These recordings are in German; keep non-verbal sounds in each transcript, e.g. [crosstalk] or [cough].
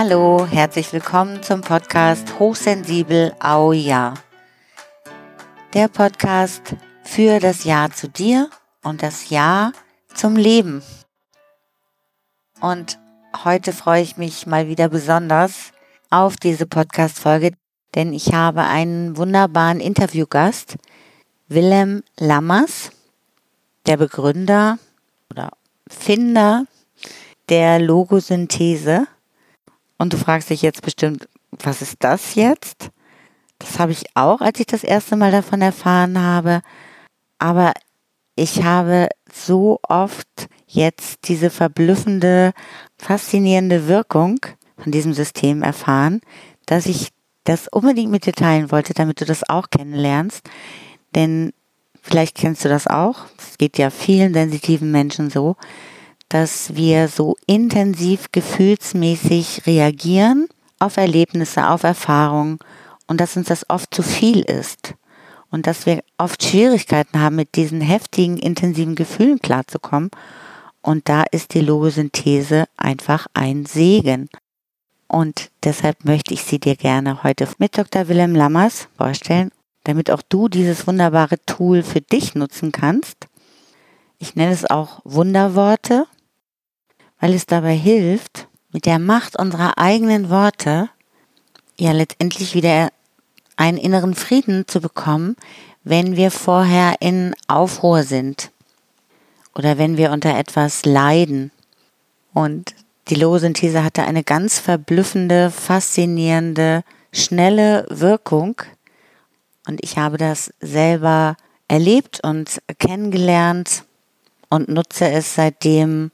Hallo, herzlich willkommen zum Podcast Hochsensibel Au Ja. Der Podcast für das Ja zu dir und das Ja zum Leben. Und heute freue ich mich mal wieder besonders auf diese Podcast-Folge, denn ich habe einen wunderbaren Interviewgast, Willem Lammers, der Begründer oder Finder der Logosynthese. Und du fragst dich jetzt bestimmt, was ist das jetzt? Das habe ich auch, als ich das erste Mal davon erfahren habe. Aber ich habe so oft jetzt diese verblüffende, faszinierende Wirkung von diesem System erfahren, dass ich das unbedingt mit dir teilen wollte, damit du das auch kennenlernst. Denn vielleicht kennst du das auch. Es geht ja vielen sensitiven Menschen so, dass wir so intensiv gefühlsmäßig reagieren auf Erlebnisse, auf Erfahrungen und dass uns das oft zu viel ist und dass wir oft Schwierigkeiten haben, mit diesen heftigen, intensiven Gefühlen klarzukommen. Und da ist die Logosynthese einfach ein Segen. Und deshalb möchte ich sie dir gerne heute mit Dr. Wilhelm Lammers vorstellen, damit auch du dieses wunderbare Tool für dich nutzen kannst. Ich nenne es auch Wunderworte, weil es dabei hilft, mit der Macht unserer eigenen Worte ja letztendlich wieder einen inneren Frieden zu bekommen, wenn wir vorher in Aufruhr sind oder wenn wir unter etwas leiden. Und die Logosynthese hatte eine ganz verblüffende, faszinierende, schnelle Wirkung. Und ich habe das selber erlebt und kennengelernt und nutze es seitdem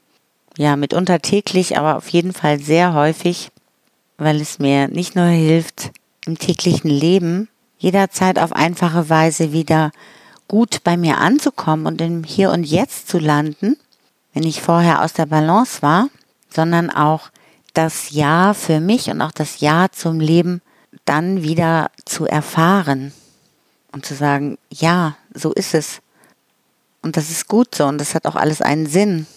ja mitunter täglich, aber auf jeden Fall sehr häufig, weil es mir nicht nur hilft, im täglichen Leben jederzeit auf einfache Weise wieder gut bei mir anzukommen und im Hier und Jetzt zu landen, wenn ich vorher aus der Balance war, sondern auch das Ja für mich und auch das Ja zum Leben dann wieder zu erfahren und zu sagen, ja, so ist es. Und das ist gut so und das hat auch alles einen Sinn.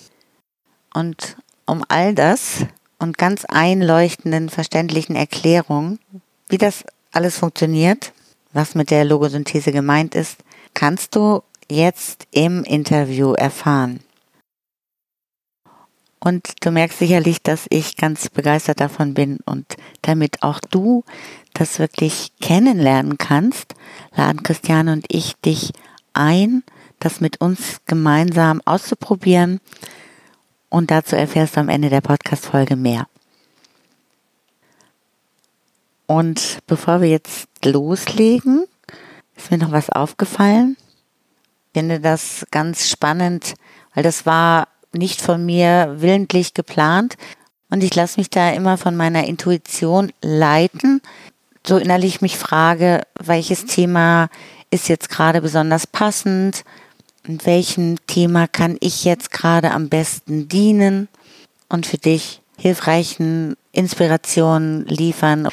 Und um all das und ganz einleuchtenden, verständlichen Erklärungen, wie das alles funktioniert, was mit der Logosynthese gemeint ist, kannst du jetzt im Interview erfahren. Und du merkst sicherlich, dass ich ganz begeistert davon bin und damit auch du das wirklich kennenlernen kannst, laden Christiane und ich dich ein, das mit uns gemeinsam auszuprobieren. Und dazu erfährst du am Ende der Podcast-Folge mehr. Und bevor wir jetzt loslegen, ist mir noch was aufgefallen. Ich finde das ganz spannend, weil das war nicht von mir willentlich geplant. Und ich lasse mich da immer von meiner Intuition leiten. So innerlich mich frage, welches Thema ist jetzt gerade besonders passend? Und welchem Thema kann ich jetzt gerade am besten dienen und für dich hilfreichen Inspirationen liefern?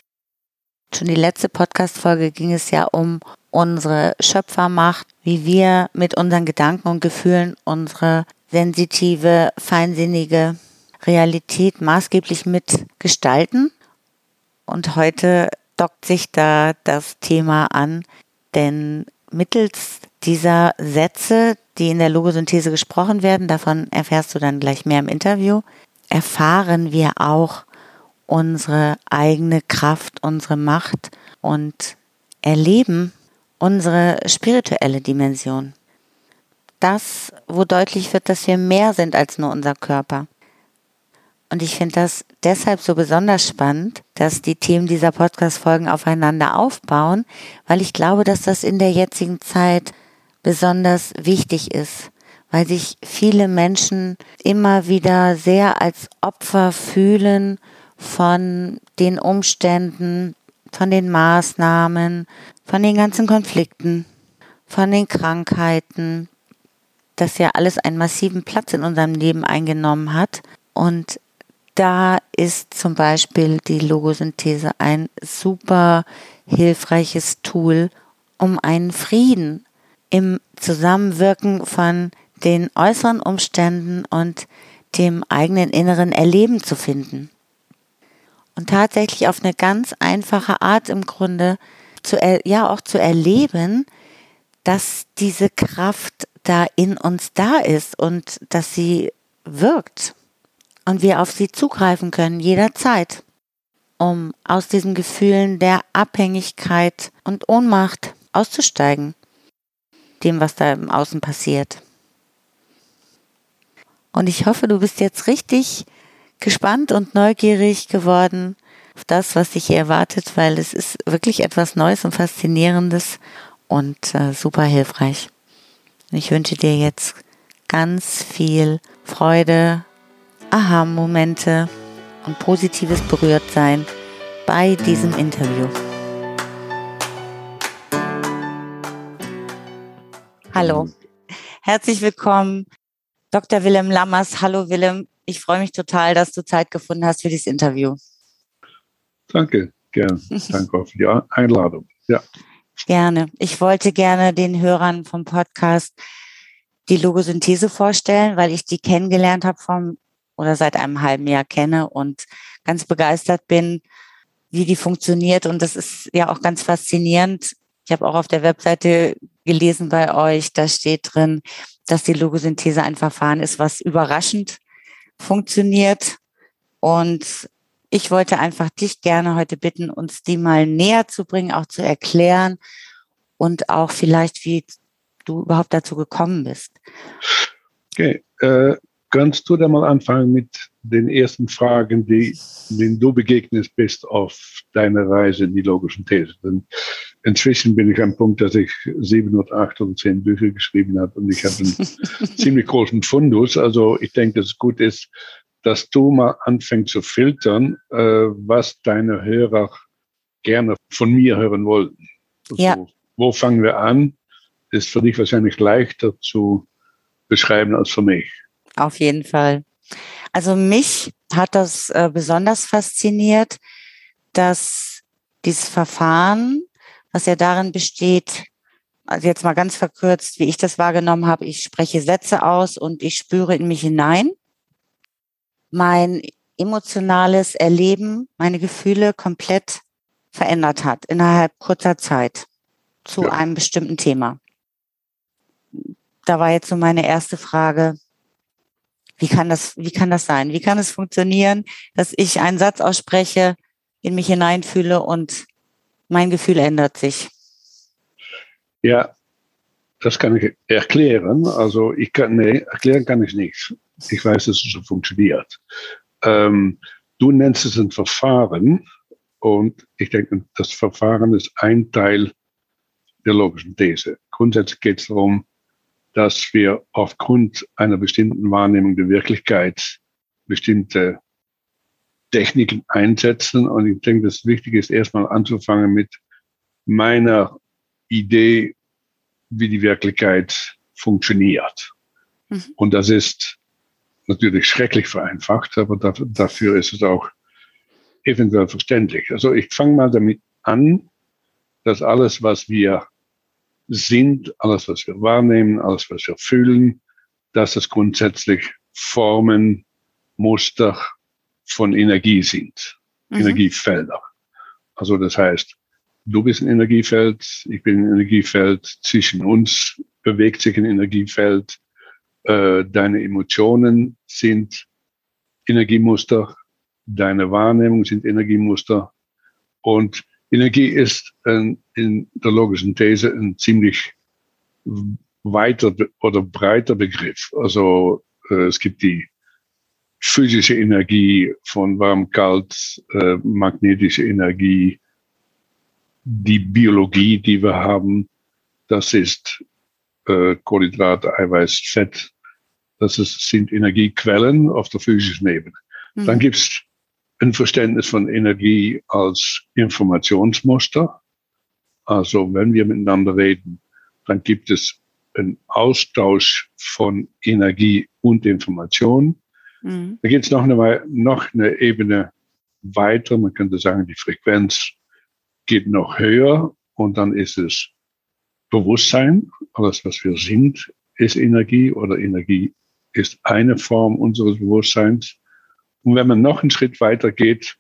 Schon die letzte Podcast-Folge ging es ja um unsere Schöpfermacht, wie wir mit unseren Gedanken und Gefühlen unsere sensitive, feinsinnige Realität maßgeblich mitgestalten. Und heute dockt sich da das Thema an, denn mittels dieser Sätze, die in der Logosynthese gesprochen werden, davon erfährst du dann gleich mehr im Interview, erfahren wir auch unsere eigene Kraft, unsere Macht und erleben unsere spirituelle Dimension das, wo deutlich wird, dass wir mehr sind als nur unser Körper. Und ich finde das deshalb so besonders spannend, dass die Themen dieser Podcast-Folgen aufeinander aufbauen, weil ich glaube, dass das in der jetzigen Zeit besonders wichtig ist, weil sich viele Menschen immer wieder sehr als Opfer fühlen von den Umständen, von den Maßnahmen, von den ganzen Konflikten, von den Krankheiten, das ja alles einen massiven Platz in unserem Leben eingenommen hat. Und da ist zum Beispiel die Logosynthese ein super hilfreiches Tool, um einen Frieden im Zusammenwirken von den äußeren Umständen und dem eigenen inneren Erleben zu finden. und tatsächlich auf eine ganz einfache Art im Grunde zu, ja, auch zu erleben, dass diese Kraft da in uns da ist und dass sie wirkt und wir auf sie zugreifen können jederzeit, um aus diesen Gefühlen der Abhängigkeit und Ohnmacht auszusteigen, dem, was da im Außen passiert. Und ich hoffe, du bist jetzt richtig gespannt und neugierig geworden auf das, was dich hier erwartet, weil es ist wirklich etwas Neues und Faszinierendes und äh, super hilfreich. Ich wünsche dir jetzt ganz viel Freude, Aha-Momente und positives Berührtsein bei diesem Interview. Hallo, herzlich willkommen, Dr. Willem Lammers. Hallo Willem, ich freue mich total, dass du Zeit gefunden hast für dieses Interview. Danke, gern. Danke für die Einladung. Ja. Gerne. Ich wollte gerne den Hörern vom Podcast die Logosynthese vorstellen, weil ich die kennengelernt habe vom oder seit einem halben Jahr kenne und ganz begeistert bin, wie die funktioniert. Und das ist ja auch ganz faszinierend. Ich habe auch auf der Webseite gelesen bei euch, da steht drin, dass die Logosynthese ein Verfahren ist, was überraschend funktioniert. Und ich wollte einfach dich gerne heute bitten, uns die mal näher zu bringen, auch zu erklären und auch vielleicht, wie du überhaupt dazu gekommen bist. Okay, äh, kannst du da mal anfangen mit den ersten Fragen, die, denen du begegnet bist auf deiner Reise in die logischen Thesen? Denn inzwischen bin ich am Punkt, dass ich sieben oder acht oder zehn Bücher geschrieben habe und ich habe einen [laughs] ziemlich großen Fundus. Also ich denke, dass es gut ist, dass du mal anfängst zu filtern, äh, was deine Hörer gerne von mir hören wollten. Also, ja. Wo fangen wir an? Ist für dich wahrscheinlich leichter zu beschreiben als für mich. Auf jeden Fall. Also mich hat das äh, besonders fasziniert, dass dieses Verfahren, was ja darin besteht, also jetzt mal ganz verkürzt, wie ich das wahrgenommen habe, ich spreche Sätze aus und ich spüre in mich hinein mein emotionales Erleben, meine Gefühle komplett verändert hat innerhalb kurzer Zeit zu ja. einem bestimmten Thema. Da war jetzt so meine erste Frage, wie kann das, wie kann das sein? Wie kann es funktionieren, dass ich einen Satz ausspreche, in mich hineinfühle und mein Gefühl ändert sich? Ja, das kann ich erklären. Also ich kann, nee, erklären kann ich nicht. Ich weiß, dass es so funktioniert. Ähm, du nennst es ein Verfahren und ich denke, das Verfahren ist ein Teil der logischen These. Grundsätzlich geht es darum, dass wir aufgrund einer bestimmten Wahrnehmung der Wirklichkeit bestimmte Techniken einsetzen. Und ich denke, das Wichtige ist erstmal anzufangen mit meiner Idee, wie die Wirklichkeit funktioniert. Mhm. Und das ist natürlich schrecklich vereinfacht, aber dafür, dafür ist es auch eventuell verständlich. Also ich fange mal damit an, dass alles, was wir sind, alles, was wir wahrnehmen, alles, was wir fühlen, dass es grundsätzlich Formen, Muster von Energie sind, mhm. Energiefelder. Also das heißt, du bist ein Energiefeld, ich bin ein Energiefeld, zwischen uns bewegt sich ein Energiefeld, äh, deine Emotionen sind Energiemuster, deine Wahrnehmung sind Energiemuster und Energie ist ein, in der logischen These ein ziemlich weiter oder breiter Begriff. Also äh, es gibt die physische Energie von warm, kalt, äh, magnetische Energie, die Biologie, die wir haben, das ist äh, Kohlenhydrate, Eiweiß, Fett, das ist, sind Energiequellen auf der physischen Ebene. Mhm. Dann gibt es ein Verständnis von Energie als Informationsmuster. Also wenn wir miteinander reden, dann gibt es einen Austausch von Energie und Information. Mhm. Da gibt es noch eine, noch eine Ebene weiter. Man könnte sagen, die Frequenz geht noch höher und dann ist es Bewusstsein. Alles, was wir sind, ist Energie oder Energie ist eine Form unseres Bewusstseins. Und wenn man noch einen Schritt weiter geht,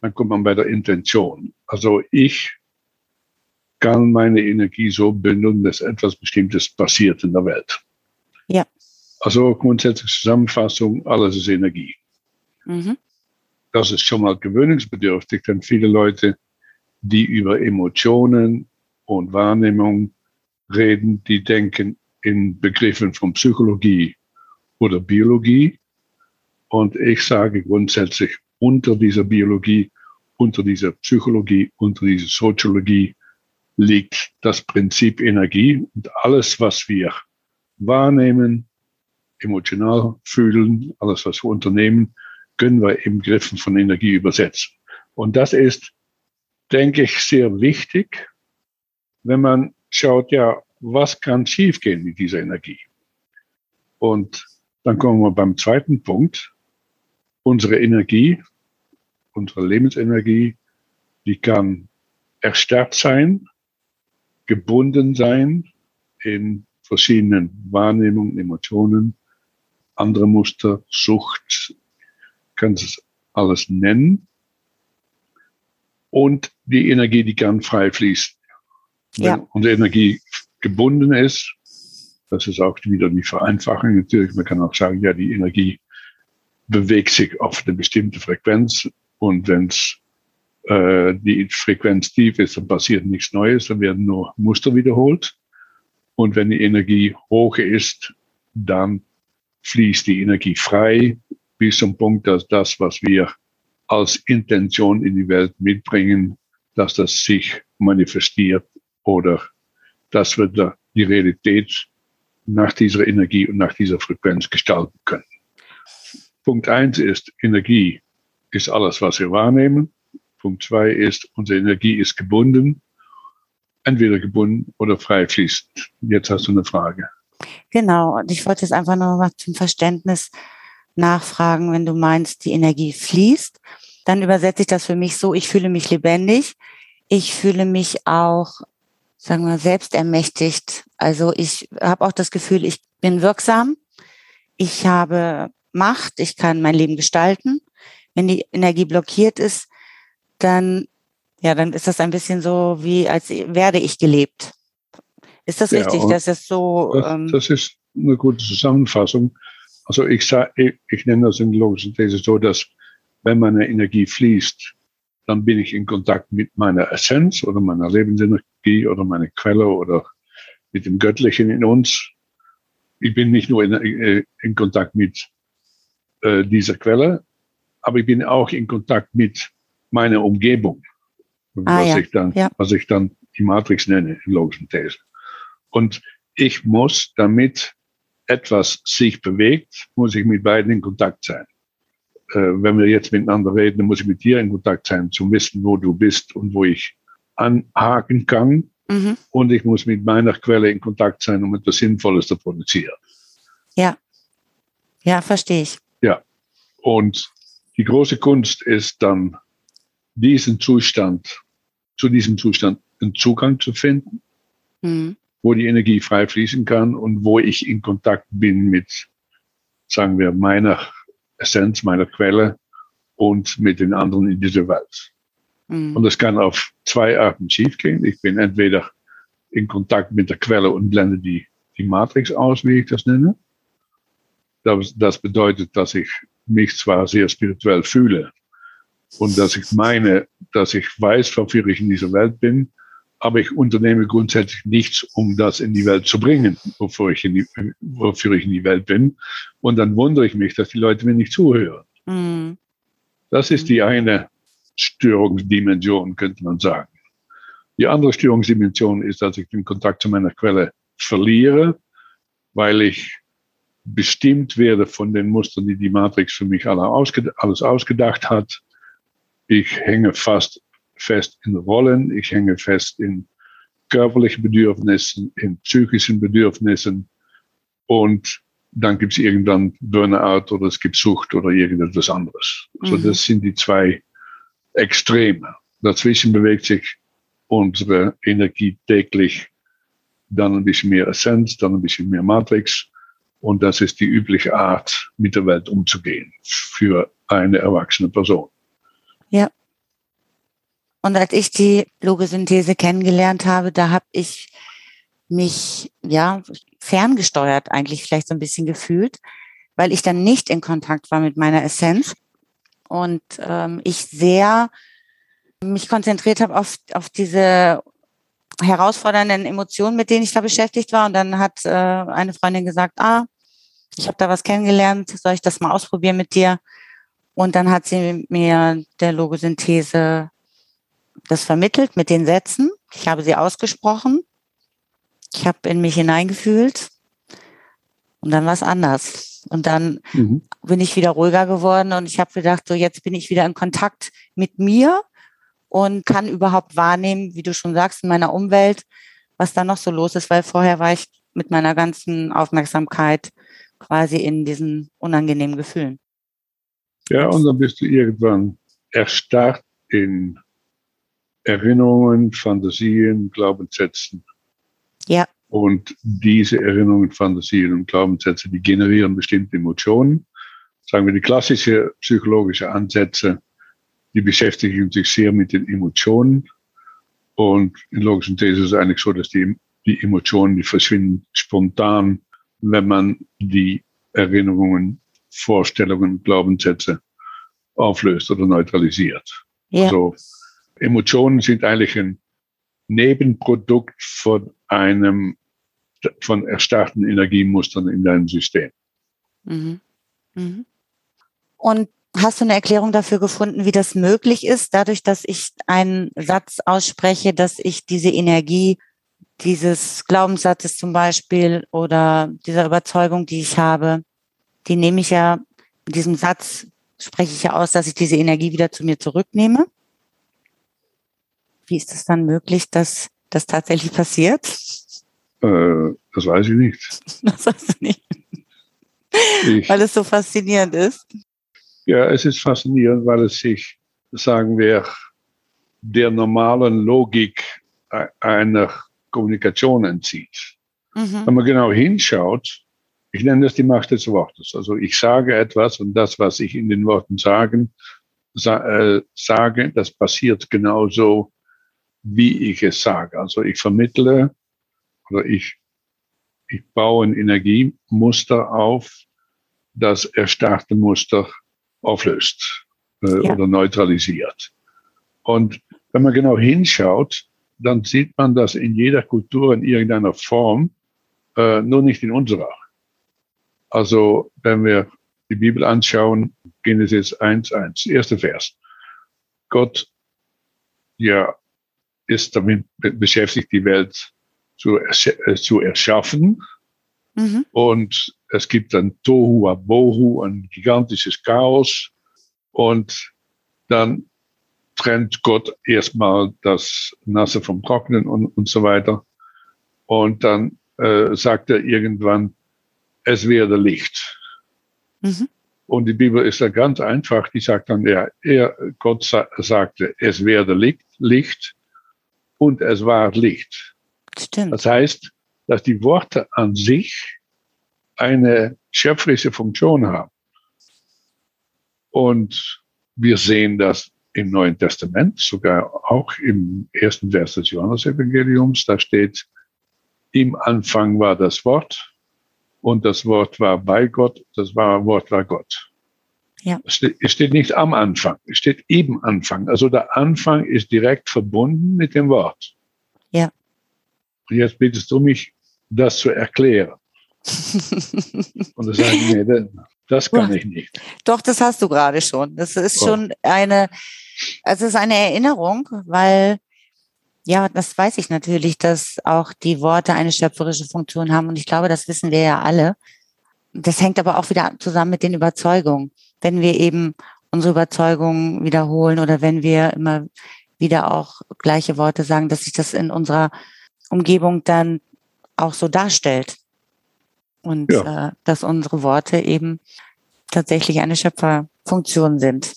dann kommt man bei der Intention. Also ich kann meine Energie so bündeln, dass etwas Bestimmtes passiert in der Welt. Ja. Also grundsätzlich Zusammenfassung, alles ist Energie. Mhm. Das ist schon mal gewöhnungsbedürftig, denn viele Leute, die über Emotionen und Wahrnehmung reden, die denken in Begriffen von Psychologie oder Biologie. Und ich sage grundsätzlich, unter dieser Biologie, unter dieser Psychologie, unter dieser Soziologie liegt das Prinzip Energie und alles, was wir wahrnehmen, emotional fühlen, alles, was wir unternehmen, können wir im Griffen von Energie übersetzen. Und das ist, denke ich, sehr wichtig, wenn man schaut, ja, was kann schiefgehen mit dieser Energie? Und dann kommen wir beim zweiten Punkt. Unsere Energie, unsere Lebensenergie, die kann erstarrt sein, gebunden sein in verschiedenen Wahrnehmungen, Emotionen, andere Muster, Sucht, kann es alles nennen. Und die Energie, die kann frei fließen. Ja. Wenn unsere Energie gebunden ist, das ist auch wieder die Vereinfachung natürlich. Man kann auch sagen, ja, die Energie bewegt sich auf eine bestimmte Frequenz und wenn es äh, die Frequenz tief ist, dann passiert nichts Neues, dann werden nur Muster wiederholt. Und wenn die Energie hoch ist, dann fließt die Energie frei bis zum Punkt, dass das, was wir als Intention in die Welt mitbringen, dass das sich manifestiert oder dass wir die Realität nach dieser Energie und nach dieser Frequenz gestalten können. Punkt eins ist, Energie ist alles, was wir wahrnehmen. Punkt zwei ist, unsere Energie ist gebunden, entweder gebunden oder frei fließend. Jetzt hast du eine Frage. Genau, und ich wollte jetzt einfach noch mal zum Verständnis nachfragen, wenn du meinst, die Energie fließt, dann übersetze ich das für mich so, ich fühle mich lebendig, ich fühle mich auch, sagen wir, selbst ermächtigt. Also ich habe auch das Gefühl, ich bin wirksam, ich habe Macht, ich kann mein Leben gestalten. Wenn die Energie blockiert ist, dann, ja, dann ist das ein bisschen so wie, als werde ich gelebt. Ist das ja, richtig, dass es so? Das, ähm, das ist eine gute Zusammenfassung. Also ich, sag, ich, ich nenne das in logischen These so, dass wenn meine Energie fließt, dann bin ich in Kontakt mit meiner Essenz oder meiner Lebensenergie oder meiner Quelle oder mit dem Göttlichen in uns. Ich bin nicht nur in, äh, in Kontakt mit äh, dieser Quelle, aber ich bin auch in Kontakt mit meiner Umgebung, ah, was, ja. ich dann, ja. was ich dann die Matrix nenne in logischen These. Und ich muss, damit etwas sich bewegt, muss ich mit beiden in Kontakt sein. Äh, wenn wir jetzt miteinander reden, dann muss ich mit dir in Kontakt sein, zu wissen, wo du bist und wo ich anhaken kann. Mhm. Und ich muss mit meiner Quelle in Kontakt sein, um etwas Sinnvolles zu produzieren. Ja. Ja, verstehe ich. Ja. Und die große Kunst ist dann, diesen Zustand, zu diesem Zustand einen Zugang zu finden. Mhm wo die Energie frei fließen kann und wo ich in Kontakt bin mit, sagen wir, meiner Essenz, meiner Quelle und mit den anderen in dieser Welt. Mhm. Und das kann auf zwei Arten schiefgehen. Ich bin entweder in Kontakt mit der Quelle und blende die, die Matrix aus, wie ich das nenne. Das, bedeutet, dass ich mich zwar sehr spirituell fühle und dass ich meine, dass ich weiß, wofür ich in dieser Welt bin, aber ich unternehme grundsätzlich nichts, um das in die Welt zu bringen, wofür ich in die, wofür ich in die Welt bin. Und dann wundere ich mich, dass die Leute mir nicht zuhören. Mhm. Das ist die eine Störungsdimension, könnte man sagen. Die andere Störungsdimension ist, dass ich den Kontakt zu meiner Quelle verliere, weil ich bestimmt werde von den Mustern, die die Matrix für mich alle ausged alles ausgedacht hat. Ich hänge fast fest in Rollen, ich hänge fest in körperlichen Bedürfnissen, in psychischen Bedürfnissen und dann gibt es irgendwann Burnout oder es gibt Sucht oder irgendetwas anderes. Mhm. So, das sind die zwei Extreme. Dazwischen bewegt sich unsere Energie täglich dann ein bisschen mehr Essenz, dann ein bisschen mehr Matrix. Und das ist die übliche Art, mit der Welt umzugehen für eine erwachsene Person. Ja. Und als ich die Logosynthese kennengelernt habe, da habe ich mich ja ferngesteuert eigentlich vielleicht so ein bisschen gefühlt, weil ich dann nicht in Kontakt war mit meiner Essenz und ähm, ich sehr mich konzentriert habe auf, auf diese herausfordernden Emotionen, mit denen ich da beschäftigt war. Und dann hat äh, eine Freundin gesagt, ah, ich habe da was kennengelernt, soll ich das mal ausprobieren mit dir? Und dann hat sie mir der Logosynthese das vermittelt mit den Sätzen. Ich habe sie ausgesprochen. Ich habe in mich hineingefühlt. Und dann war es anders. Und dann mhm. bin ich wieder ruhiger geworden und ich habe gedacht, so jetzt bin ich wieder in Kontakt mit mir und kann überhaupt wahrnehmen, wie du schon sagst, in meiner Umwelt, was da noch so los ist, weil vorher war ich mit meiner ganzen Aufmerksamkeit quasi in diesen unangenehmen Gefühlen. Ja, und dann bist du irgendwann erstarrt in Erinnerungen, Fantasien, Glaubenssätzen. Ja. Und diese Erinnerungen, Fantasien und Glaubenssätze, die generieren bestimmte Emotionen. Sagen wir, die klassische psychologische Ansätze, die beschäftigen sich sehr mit den Emotionen. Und in logischen These ist es eigentlich so, dass die, die Emotionen, die verschwinden spontan, wenn man die Erinnerungen, Vorstellungen, Glaubenssätze auflöst oder neutralisiert. Ja. Also Emotionen sind eigentlich ein Nebenprodukt von einem von erstarrten Energiemustern in deinem System. Mhm. Mhm. Und hast du eine Erklärung dafür gefunden, wie das möglich ist, dadurch, dass ich einen Satz ausspreche, dass ich diese Energie dieses Glaubenssatzes zum Beispiel oder dieser Überzeugung, die ich habe, die nehme ich ja, in diesem Satz spreche ich ja aus, dass ich diese Energie wieder zu mir zurücknehme. Wie ist es dann möglich, dass das tatsächlich passiert? Äh, das weiß ich nicht. [laughs] Das weißt du nicht. Ich, weil es so faszinierend ist. Ja, es ist faszinierend, weil es sich, sagen wir, der normalen Logik einer Kommunikation entzieht. Mhm. Wenn man genau hinschaut, ich nenne das die Macht des Wortes. Also ich sage etwas und das, was ich in den Worten sagen, sa äh, sage, das passiert genauso, wie ich es sage. Also ich vermittle oder ich, ich baue ein Energiemuster auf, das erstarrte Muster auflöst äh, ja. oder neutralisiert. Und wenn man genau hinschaut, dann sieht man das in jeder Kultur in irgendeiner Form, äh, nur nicht in unserer. Also wenn wir die Bibel anschauen, Genesis 1.1, erster Vers. Gott ja, ist damit beschäftigt, die Welt zu, äh, zu erschaffen. Mhm. Und es gibt dann Tohu Abohu, ein gigantisches Chaos. Und dann trennt Gott erstmal das Nasse vom Trockenen und, und so weiter. Und dann äh, sagt er irgendwann, es werde Licht. Mhm. Und die Bibel ist da ganz einfach, die sagt dann, ja, er, Gott sa sagte, es werde Licht, Licht und es war Licht. Stimmt. Das heißt, dass die Worte an sich eine schöpferische Funktion haben. Und wir sehen das im Neuen Testament, sogar auch im ersten Vers des Johannesevangeliums, da steht, im Anfang war das Wort und das Wort war bei Gott, das war, Wort war Gott. Ja. Es, steht, es steht nicht am Anfang, es steht im Anfang. Also der Anfang ist direkt verbunden mit dem Wort. Ja. Und jetzt bittest du mich, das zu erklären. [laughs] und sage ich, nee, das kann ich nicht. Doch, das hast du gerade schon. Das ist oh. schon eine, also es ist eine Erinnerung, weil ja, das weiß ich natürlich, dass auch die Worte eine schöpferische Funktion haben und ich glaube, das wissen wir ja alle. Das hängt aber auch wieder zusammen mit den Überzeugungen. Wenn wir eben unsere Überzeugungen wiederholen oder wenn wir immer wieder auch gleiche Worte sagen, dass sich das in unserer Umgebung dann auch so darstellt. Und ja. äh, dass unsere Worte eben tatsächlich eine Schöpferfunktion sind.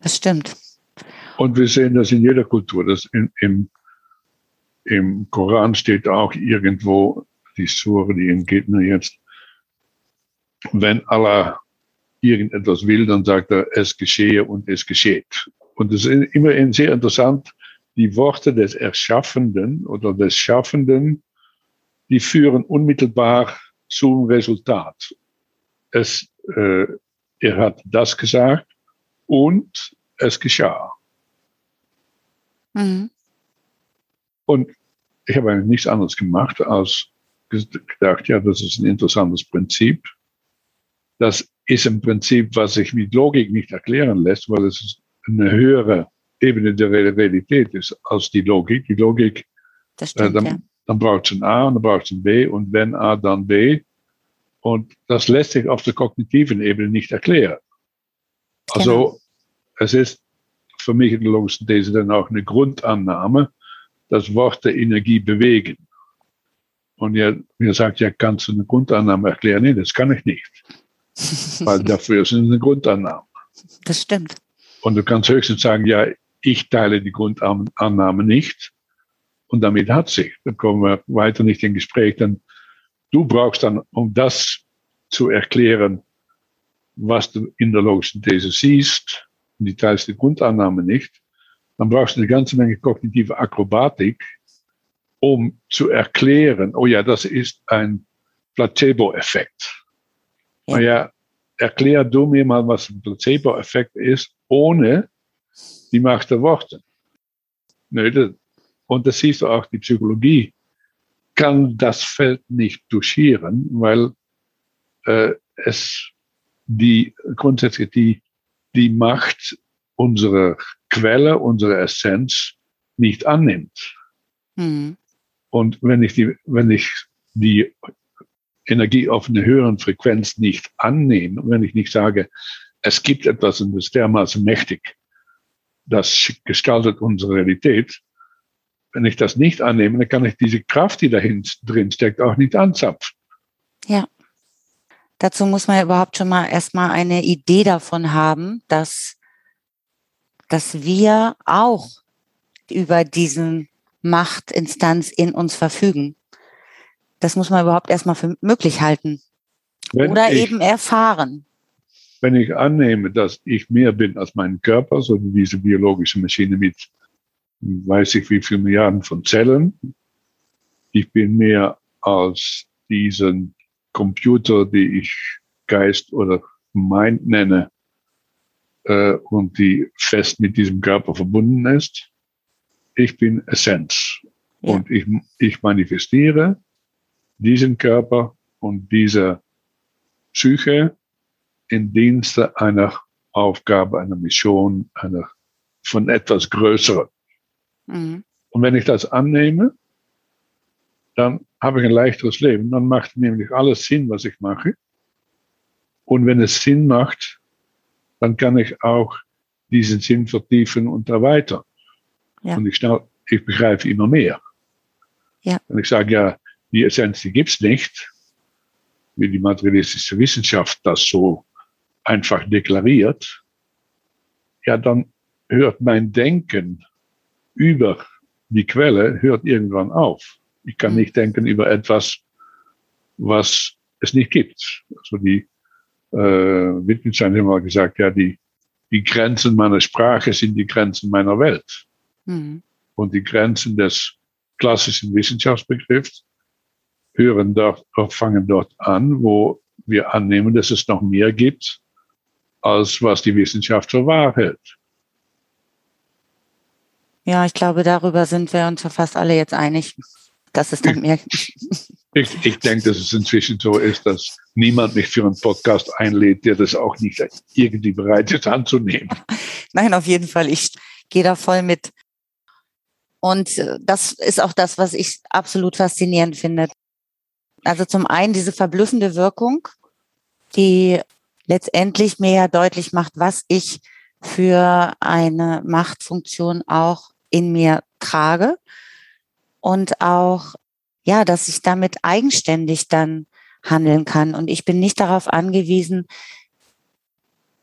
Das stimmt. Und wir sehen das in jeder Kultur. Das in, im, Im Koran steht auch irgendwo, die Sure, die entgeht mir jetzt, wenn Allah irgendetwas will, dann sagt er, es geschehe und es geschieht. Und es ist immer sehr interessant, die Worte des Erschaffenden oder des Schaffenden, die führen unmittelbar zum Resultat. Es, äh, er hat das gesagt und es geschah. Mhm. Und ich habe eigentlich nichts anderes gemacht, als gedacht, ja, das ist ein interessantes Prinzip. Das ist ein Prinzip, was sich mit Logik nicht erklären lässt, weil es eine höhere Ebene der Realität ist als die Logik. Die Logik, das stimmt, äh, dann, ja. Dann braucht es ein A und dann braucht es ein B und wenn A, dann B. Und das lässt sich auf der kognitiven Ebene nicht erklären. Also genau. es ist für mich in der logischen These dann auch eine Grundannahme, dass Worte Energie bewegen. Und ihr, ihr sagt, ja, kannst du eine Grundannahme erklären? Nee, das kann ich nicht. [laughs] Weil dafür ist es eine Grundannahme. Das stimmt. Und du kannst höchstens sagen, ja, ich teile die Grundannahme nicht. Und damit hat sich. Dann kommen wir weiter nicht in Gespräch. Dann du brauchst dann, um das zu erklären, was du in der logischen These siehst, und die teilst die Grundannahme nicht, dann brauchst du eine ganze Menge kognitive Akrobatik, um zu erklären, oh ja, das ist ein Placebo-Effekt. Ja. ja, erklär du mir mal, was ein Placebo-Effekt ist, ohne die Macht der Worte. Und das siehst du auch, die Psychologie kann das Feld nicht duschieren, weil äh, es die grundsätzlich die, die Macht unserer Quelle, unserer Essenz nicht annimmt. Mhm. Und wenn ich die, wenn ich die Energie auf einer höheren Frequenz nicht annehme, wenn ich nicht sage, es gibt etwas und das ist dermaßen mächtig, das gestaltet unsere Realität. Wenn ich das nicht annehme, dann kann ich diese Kraft, die dahin drin steckt, auch nicht anzapfen. Ja. Dazu muss man ja überhaupt schon mal erstmal eine Idee davon haben, dass, dass wir auch über diesen Machtinstanz in uns verfügen. Das muss man überhaupt erstmal für möglich halten. Wenn Oder ich, eben erfahren wenn ich annehme, dass ich mehr bin als mein Körper, so wie diese biologische Maschine mit weiß ich wie viel Milliarden von Zellen, ich bin mehr als diesen Computer, die ich Geist oder Mind nenne äh, und die fest mit diesem Körper verbunden ist. Ich bin Essenz ja. und ich, ich manifestiere diesen Körper und diese Psyche in Dienste einer Aufgabe, einer Mission, einer von etwas Größerem. Mhm. Und wenn ich das annehme, dann habe ich ein leichteres Leben. Dann macht nämlich alles Sinn, was ich mache. Und wenn es Sinn macht, dann kann ich auch diesen Sinn vertiefen und erweitern. Ja. Und ich, schnell, ich begreife immer mehr. Ja. Und ich sage, ja, die Essenz, die gibt's nicht, wie die materialistische Wissenschaft das so einfach deklariert, ja, dann hört mein Denken über die Quelle hört irgendwann auf. Ich kann mhm. nicht denken über etwas, was es nicht gibt. Also die äh, Wittgenstein hat mal gesagt, ja, die, die Grenzen meiner Sprache sind die Grenzen meiner Welt. Mhm. Und die Grenzen des klassischen Wissenschaftsbegriffs hören dort, fangen dort an, wo wir annehmen, dass es noch mehr gibt als was die Wissenschaft für wahr hält. Ja, ich glaube, darüber sind wir uns ja fast alle jetzt einig, dass es dann mehr. Ich, ich denke, dass es inzwischen so ist, dass niemand mich für einen Podcast einlädt, der das auch nicht irgendwie bereit ist [laughs] anzunehmen. Nein, auf jeden Fall. Ich gehe da voll mit. Und äh, das ist auch das, was ich absolut faszinierend finde. Also zum einen diese verblüffende Wirkung, die letztendlich mir ja deutlich macht, was ich für eine Machtfunktion auch in mir trage und auch, ja, dass ich damit eigenständig dann handeln kann. Und ich bin nicht darauf angewiesen,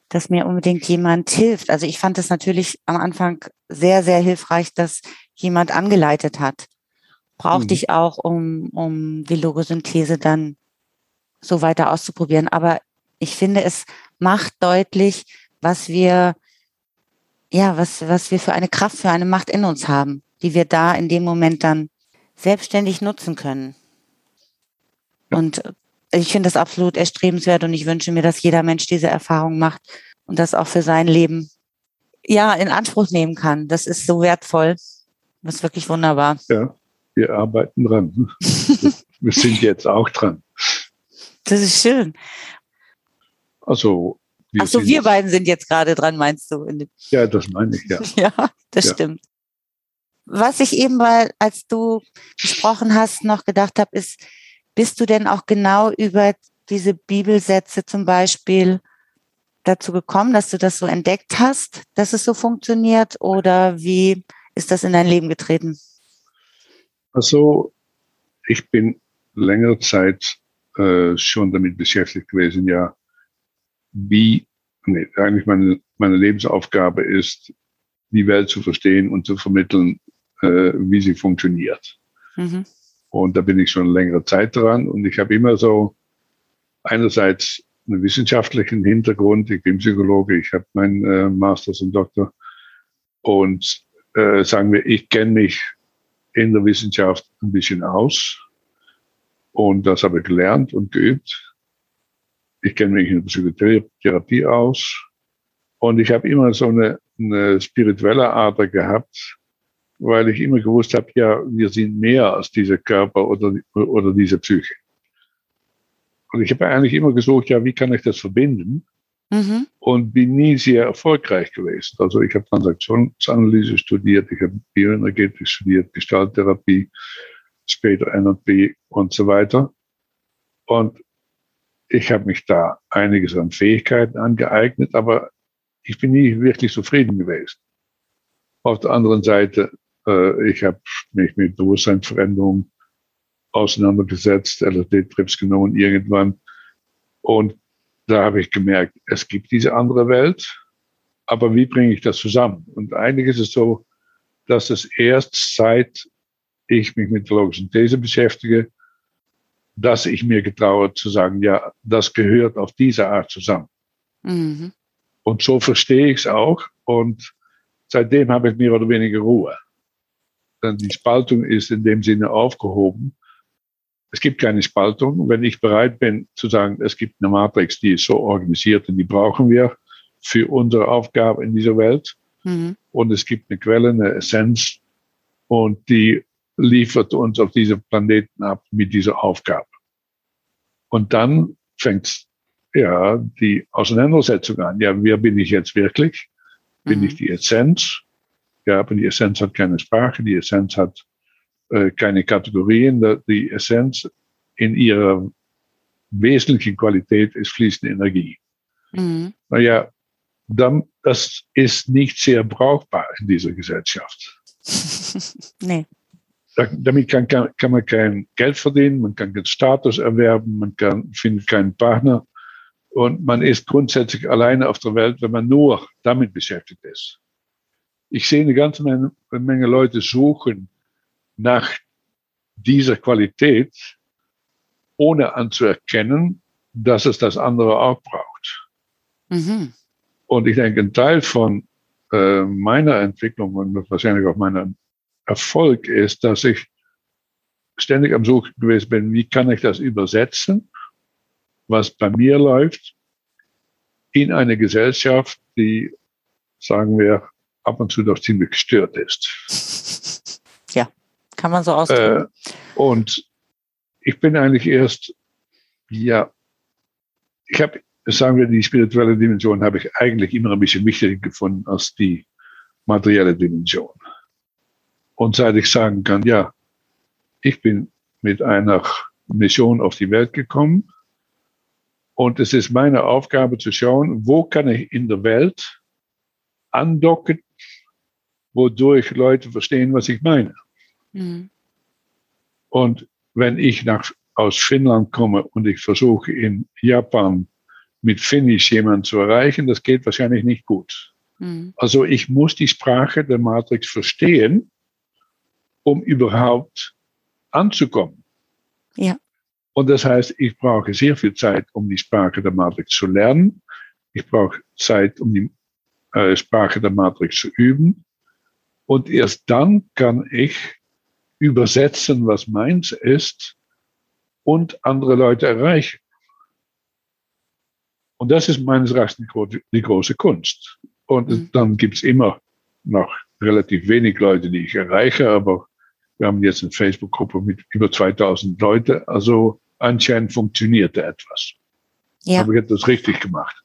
dass mir unbedingt jemand hilft. Also ich fand es natürlich am Anfang sehr, sehr hilfreich, dass jemand angeleitet hat. Brauchte mhm. ich auch, um, um die Logosynthese dann so weiter auszuprobieren. Aber ich finde, es macht deutlich, was wir ja, was, was wir für eine Kraft, für eine Macht in uns haben, die wir da in dem Moment dann selbstständig nutzen können. Und ich finde das absolut erstrebenswert und ich wünsche mir, dass jeder Mensch diese Erfahrung macht und das auch für sein Leben ja in Anspruch nehmen kann. Das ist so wertvoll. Das ist wirklich wunderbar. Ja, wir arbeiten dran. [laughs] wir sind jetzt auch dran. Das ist schön. Also wir Ach so, wir beiden sind jetzt gerade dran, meinst du? Ja, das meine ich, ja. [laughs] ja, das ja. stimmt. Was ich eben mal, als du gesprochen hast, noch gedacht habe, ist, bist du denn auch genau über diese Bibelsätze zum Beispiel dazu gekommen, dass du das so entdeckt hast, dass es so funktioniert? Oder wie ist das in dein Leben getreten? Also, ich bin längere Zeit äh, schon damit beschäftigt gewesen, ja, wie, nee, eigentlich meine, meine Lebensaufgabe ist, die Welt zu verstehen und zu vermitteln, äh, wie sie funktioniert. Mhm. Und da bin ich schon längere Zeit dran und ich habe immer so einerseits einen wissenschaftlichen Hintergrund. Ich bin Psychologe, ich habe meinen äh, Masters und Doktor. Und äh, sagen wir, ich kenne mich in der Wissenschaft ein bisschen aus. Und das habe ich gelernt und geübt. Ich kenne mich in der Psychotherapie aus. Und ich habe immer so eine, eine spirituelle Ader gehabt, weil ich immer gewusst habe, ja, wir sind mehr als dieser Körper oder, oder diese Psyche. Und ich habe eigentlich immer gesucht, ja, wie kann ich das verbinden? Mhm. Und bin nie sehr erfolgreich gewesen. Also ich habe Transaktionsanalyse studiert, ich habe Bioenergetik studiert, Gestalttherapie, später NLP und so weiter. Und ich habe mich da einiges an Fähigkeiten angeeignet, aber ich bin nie wirklich zufrieden gewesen. Auf der anderen Seite, äh, ich habe mich mit Bewusstseinsveränderung auseinandergesetzt, LSD-Trips genommen irgendwann. Und da habe ich gemerkt, es gibt diese andere Welt, aber wie bringe ich das zusammen? Und eigentlich ist es so, dass es erst seit ich mich mit der logischen These beschäftige, dass ich mir getraue zu sagen, ja, das gehört auf diese Art zusammen. Mhm. Und so verstehe ich es auch. Und seitdem habe ich mehr oder weniger Ruhe. Denn die Spaltung ist in dem Sinne aufgehoben. Es gibt keine Spaltung. Wenn ich bereit bin zu sagen, es gibt eine Matrix, die ist so organisiert und die brauchen wir für unsere Aufgabe in dieser Welt. Mhm. Und es gibt eine Quelle, eine Essenz und die liefert uns auf diesem Planeten ab mit dieser Aufgabe. Und dann fängt ja die Auseinandersetzung an. Ja, wer bin ich jetzt wirklich? Bin mhm. ich die Essenz? Ja, aber die Essenz hat keine Sprache, die Essenz hat äh, keine Kategorien. Die Essenz in ihrer wesentlichen Qualität ist fließende Energie. Mhm. Naja, dann, das ist nicht sehr brauchbar in dieser Gesellschaft. [laughs] nee. Da, damit kann, kann, kann, man kein Geld verdienen, man kann keinen Status erwerben, man kann, findet keinen Partner und man ist grundsätzlich alleine auf der Welt, wenn man nur damit beschäftigt ist. Ich sehe eine ganze Menge, Menge Leute suchen nach dieser Qualität, ohne anzuerkennen, dass es das andere auch braucht. Mhm. Und ich denke, ein Teil von äh, meiner Entwicklung und wahrscheinlich auch meiner Erfolg ist, dass ich ständig am Suchen gewesen bin, wie kann ich das übersetzen, was bei mir läuft, in eine Gesellschaft, die, sagen wir, ab und zu doch ziemlich gestört ist. [laughs] Ja, kann man so ausdrücken. Äh, und ich bin eigentlich erst, ja, ich habe, sagen wir, die spirituelle Dimension habe ich eigentlich immer ein bisschen wichtiger gefunden als die materielle Dimension. Und seit ich sagen kann, ja, ich bin mit einer Mission auf die Welt gekommen und es ist meine Aufgabe zu schauen, wo kann ich in der Welt andocken, wodurch Leute verstehen, was ich meine. Mhm. Und wenn ich nach, aus Finnland komme und ich versuche in Japan mit Finnisch jemanden zu erreichen, das geht wahrscheinlich nicht gut. Mhm. Also ich muss die Sprache der Matrix verstehen, um überhaupt anzukommen. Ja. Und das heißt, ich brauche sehr viel Zeit, um die Sprache der Matrix zu lernen. Ich brauche Zeit, um die äh, Sprache der Matrix zu üben. Und erst dann kann ich übersetzen, was meins ist und andere Leute erreichen. Und das ist meines Erachtens die, große Kunst. Und mhm. dann gibt's immer noch relativ wenig Leute, die ich erreiche, aber wir haben jetzt eine Facebook-Gruppe mit über 2000 Leute. Also anscheinend funktionierte etwas. Ja. Habe ich etwas richtig gemacht.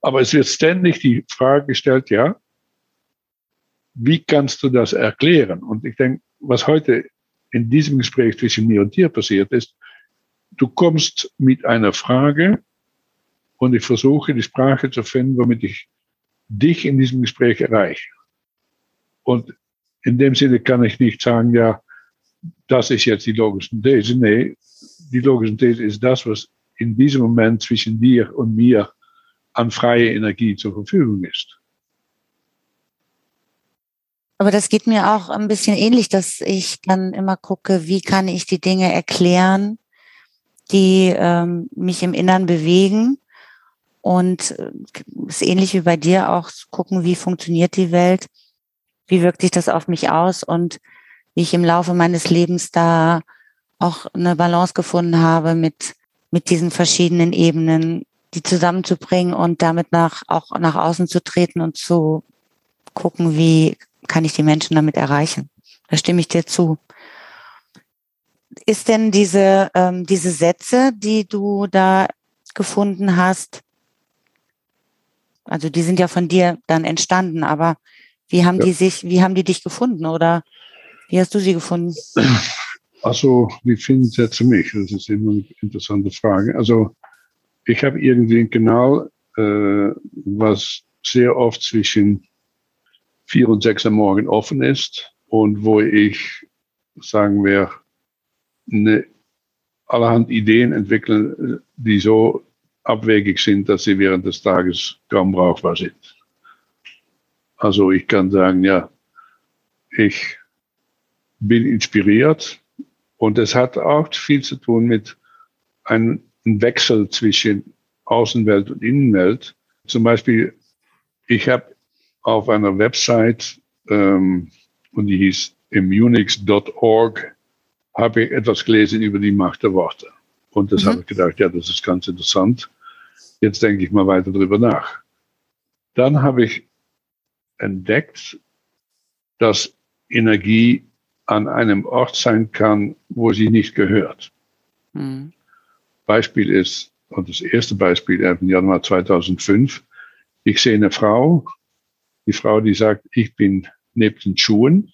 Aber es wird ständig die Frage gestellt, ja, wie kannst du das erklären? Und ich denke, was heute in diesem Gespräch zwischen mir und dir passiert ist, du kommst mit einer Frage und ich versuche die Sprache zu finden, womit ich dich in diesem Gespräch erreiche. Und in dem Sinne kann ich nicht sagen, ja, das ist jetzt die logische These. Nee, die logische These ist das, was in diesem Moment zwischen dir und mir an freie Energie zur Verfügung ist. Aber das geht mir auch ein bisschen ähnlich, dass ich dann immer gucke, wie kann ich die Dinge erklären, die ähm, mich im Innern bewegen. Und es äh, ist ähnlich wie bei dir auch gucken, wie funktioniert die Welt, wie wirkt sich das auf mich aus und wie ich im Laufe meines Lebens da auch eine Balance gefunden habe mit, mit diesen verschiedenen Ebenen, die zusammenzubringen und damit nach, auch nach außen zu treten und zu gucken, wie kann ich die Menschen damit erreichen. Da stimme ich dir zu. Ist denn diese, ähm, diese Sätze, die du da gefunden hast, also die sind ja von dir dann entstanden, aber wie haben ja. die sich, wie haben die dich gefunden oder wie hast du sie gefunden? Also, wie finden Sätze mich? Das ist immer eine interessante Frage. Also, ich habe irgendwie genau, äh, was sehr oft zwischen vier und sechs am Morgen offen ist und wo ich, sagen wir, eine, allerhand Ideen entwickeln, die so abwegig sind, dass sie während des Tages kaum brauchbar sind. Also ich kann sagen, ja, ich bin inspiriert und es hat auch viel zu tun mit einem Wechsel zwischen Außenwelt und Innenwelt. Zum Beispiel, ich habe auf einer Website, ähm, und die hieß immunix.org, habe ich etwas gelesen über die Macht der Worte. Und das mhm. habe ich gedacht, ja, das ist ganz interessant. Jetzt denke ich mal weiter drüber nach. Dann habe ich entdeckt, dass Energie an einem Ort sein kann, wo sie nicht gehört. Mhm. Beispiel ist, und das erste Beispiel im Januar 2005, ich sehe eine Frau, die Frau, die sagt, ich bin neben den Schuhen.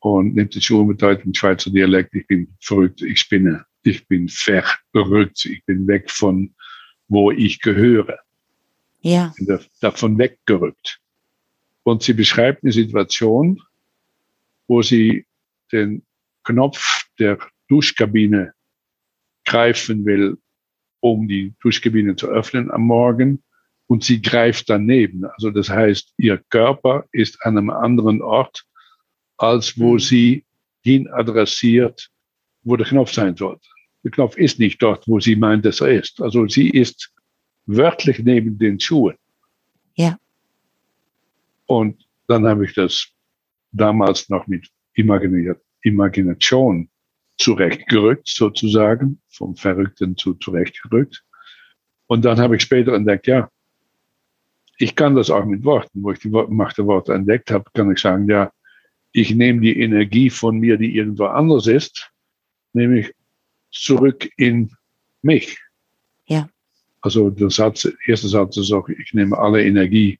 Und neben den Schuhen bedeutet im Schweizer Dialekt, ich bin verrückt, ich spinne, ich bin verrückt, ich bin weg von, wo ich gehöre. Ja. Davon weggerückt. Und sie beschreibt eine Situation, wo sie den Knopf der Duschkabine greifen will, um die Duschkabine zu öffnen am Morgen und sie greift daneben. Also das heißt, ihr Körper ist an einem anderen Ort, als wo mhm. sie hin adressiert, wo der Knopf sein sollte. Der Knopf ist nicht dort, wo sie meint, dass er ist. Also sie ist wörtlich neben den Schuhen. Ja. Und dann habe ich das damals noch mit Imagination zurechtgerückt, sozusagen, vom Verrückten zu zurechtgerückt. Und dann habe ich später entdeckt, ja, ich kann das auch mit Worten. Wo ich die Macht der Worte entdeckt habe, kann ich sagen, ja, ich nehme die Energie von mir, die irgendwo anders ist, nehme ich zurück in mich. Ja. Also der Satz, der erste Satz ist auch, ich nehme alle Energie,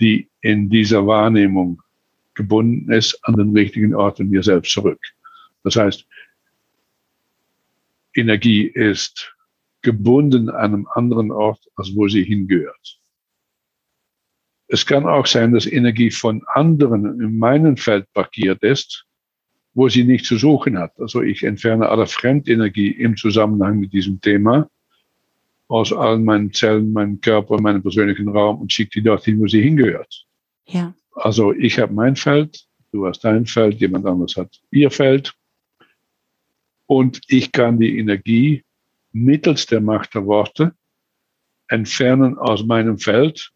die in dieser Wahrnehmung gebunden ist, an den richtigen Ort in mir selbst zurück. Das heißt, Energie ist gebunden an einem anderen Ort, als wo sie hingehört. Es kann auch sein, dass Energie von anderen in meinem Feld parkiert ist, wo sie nicht zu suchen hat. Also ich entferne alle Fremdenergie im Zusammenhang mit diesem Thema aus allen meinen Zellen, meinem Körper, meinem persönlichen Raum und schicke die dorthin, wo sie hingehört. Ja. Also ich habe mein Feld, du hast dein Feld, jemand anderes hat ihr Feld. Und ich kann die Energie mittels der Macht der Worte entfernen aus meinem Feld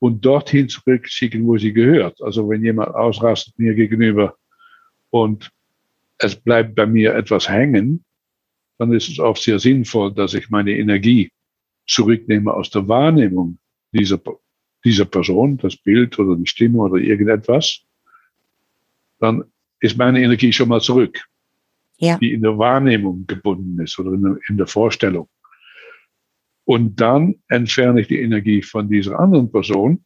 und dorthin zurückschicken, wo sie gehört. Also wenn jemand ausrastet mir gegenüber und es bleibt bei mir etwas hängen, dann ist es auch sehr sinnvoll, dass ich meine Energie zurücknehme aus der Wahrnehmung dieser, dieser Person, das Bild oder die Stimme oder irgendetwas. Dann ist meine Energie schon mal zurück, ja. die in der Wahrnehmung gebunden ist oder in der, in der Vorstellung. Und dann entferne ich die Energie von dieser anderen Person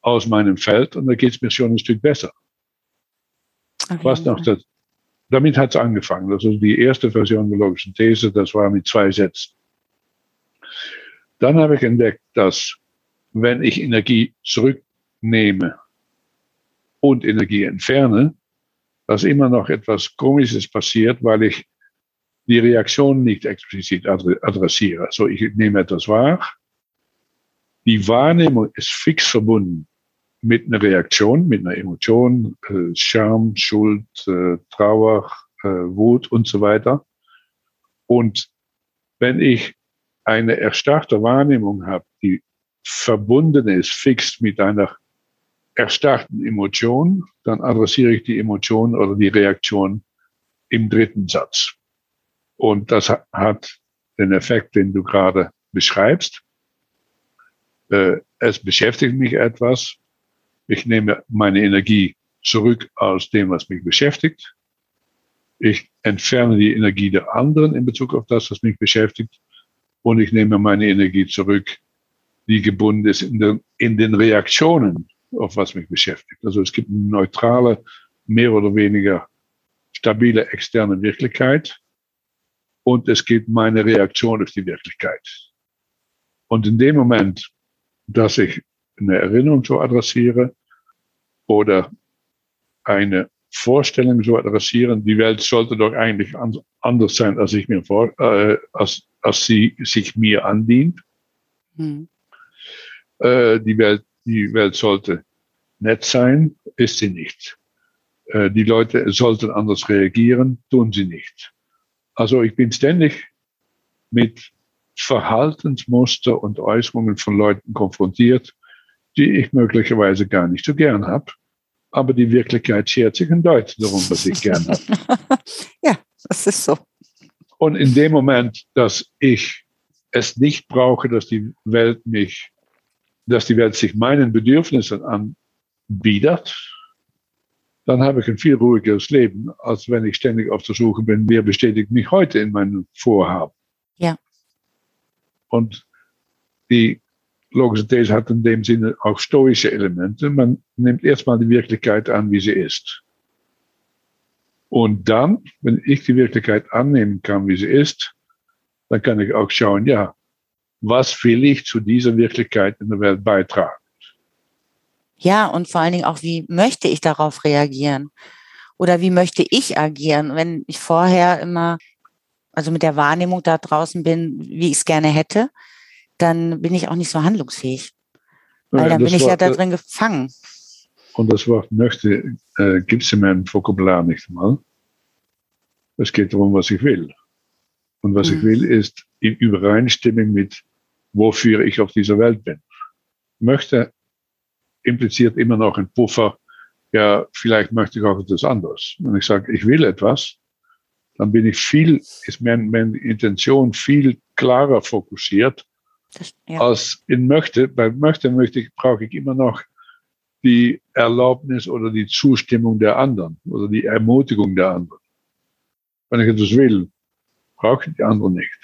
aus meinem Feld und da geht es mir schon ein Stück besser. Okay. Was noch das, damit hat es angefangen. Also die erste Version der logischen These, das war mit zwei Sätzen. Dann habe ich entdeckt, dass wenn ich Energie zurücknehme und Energie entferne, dass immer noch etwas Komisches passiert, weil ich die Reaktion nicht explizit adressiere. Also ich nehme etwas wahr. Die Wahrnehmung ist fix verbunden mit einer Reaktion, mit einer Emotion, äh, Scham, Schuld, äh, Trauer, äh, Wut und so weiter. Und wenn ich eine erstarrte Wahrnehmung habe, die verbunden ist, fix mit einer erstarrten Emotion, dann adressiere ich die Emotion oder die Reaktion im dritten Satz. Und das hat den Effekt, den du gerade beschreibst. Äh, es beschäftigt mich etwas. Ich nehme meine Energie zurück aus dem, was mich beschäftigt. Ich entferne die Energie der anderen in Bezug auf das, was mich beschäftigt. Und ich nehme meine Energie zurück, die gebunden ist in den, in den Reaktionen auf was mich beschäftigt. Also es gibt eine neutrale, mehr oder weniger stabile externe Wirklichkeit und es gibt meine Reaktion auf die Wirklichkeit. Und in dem Moment, dass ich eine Erinnerung so adressiere oder eine Vorstellung so adressieren, die Welt sollte doch eigentlich anders sein, als ich mir vor, äh, als, als sie sich mir andient. Hm. Äh, die Welt, die Welt sollte nett sein, ist sie nicht. Äh, die Leute sollten anders reagieren, tun sie nicht. Also ich bin ständig mit Verhaltensmuster und Äußerungen von Leuten konfrontiert, die ich möglicherweise gar nicht so gern habe. Aber die Wirklichkeit schert sich ein Deut darum, was ich gern habe. [laughs] ja, das ist so. Und in dem Moment, dass ich es nicht brauche, dass die Welt mich, dass die Welt sich meinen Bedürfnissen anbietet, dann habe ich ein viel ruhigeres Leben, als wenn ich ständig auf der Suche bin, wer bestätigt mich heute in meinem Vorhaben. Ja. Und die logische These hat in dem Sinne auch stoische Elemente. Man nimmt erstmal die Wirklichkeit an, wie sie ist. Und dann, wenn ich die Wirklichkeit annehmen kann, wie sie ist, dann kann ich auch schauen, ja, was will ich zu dieser Wirklichkeit in der Welt beitragen? Ja, und vor allen Dingen auch, wie möchte ich darauf reagieren? Oder wie möchte ich agieren, wenn ich vorher immer, also mit der Wahrnehmung da draußen bin, wie ich es gerne hätte, dann bin ich auch nicht so handlungsfähig. Weil dann bin ich Wort, ja da drin gefangen. Und das Wort möchte äh, gibt es in meinem Vokabular nicht mal. Es geht darum, was ich will. Und was hm. ich will, ist in Übereinstimmung mit, wofür ich auf dieser Welt bin. Möchte impliziert immer noch ein Puffer, ja, vielleicht möchte ich auch etwas anderes. Wenn ich sage, ich will etwas, dann bin ich viel, ist meine, meine Intention viel klarer fokussiert das, ja. als in möchte. Bei möchte, möchte ich, brauche ich immer noch die Erlaubnis oder die Zustimmung der anderen oder die Ermutigung der anderen. Wenn ich etwas will, brauche ich die anderen nicht.